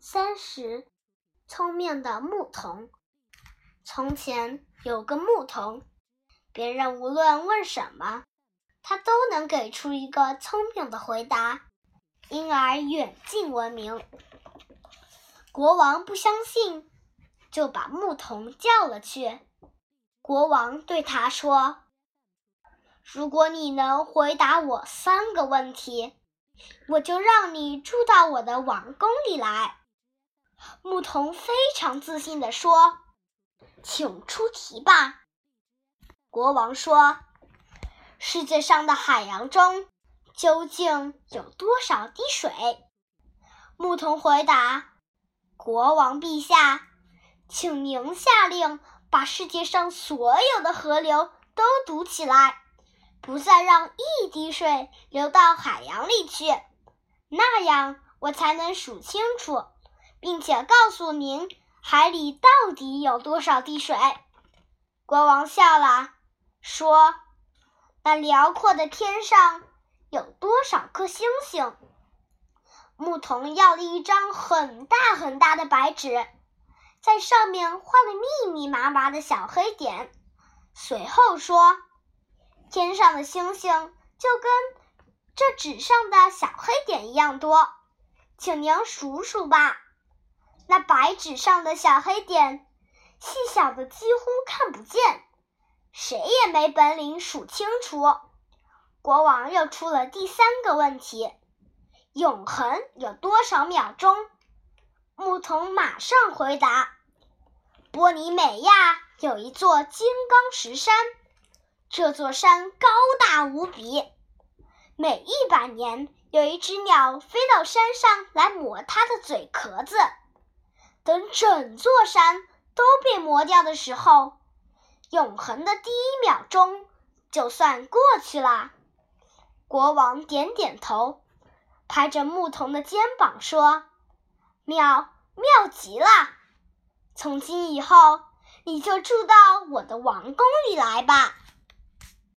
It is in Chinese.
三十，聪明的牧童。从前有个牧童，别人无论问什么，他都能给出一个聪明的回答，因而远近闻名。国王不相信，就把牧童叫了去。国王对他说：“如果你能回答我三个问题，我就让你住到我的王宫里来。”牧童非常自信地说：“请出题吧。”国王说：“世界上的海洋中究竟有多少滴水？”牧童回答：“国王陛下，请您下令把世界上所有的河流都堵起来，不再让一滴水流到海洋里去，那样我才能数清楚。”并且告诉您海里到底有多少滴水。国王笑了，说：“那辽阔的天上有多少颗星星？”牧童要了一张很大很大的白纸，在上面画了密密麻麻的小黑点，随后说：“天上的星星就跟这纸上的小黑点一样多，请您数数吧。”那白纸上的小黑点，细小的几乎看不见，谁也没本领数清楚。国王又出了第三个问题：永恒有多少秒钟？牧童马上回答：波尼美亚有一座金刚石山，这座山高大无比，每一百年有一只鸟飞到山上来磨它的嘴壳子。等整座山都被磨掉的时候，永恒的第一秒钟就算过去了。国王点点头，拍着牧童的肩膀说：“妙妙极了！从今以后，你就住到我的王宫里来吧。”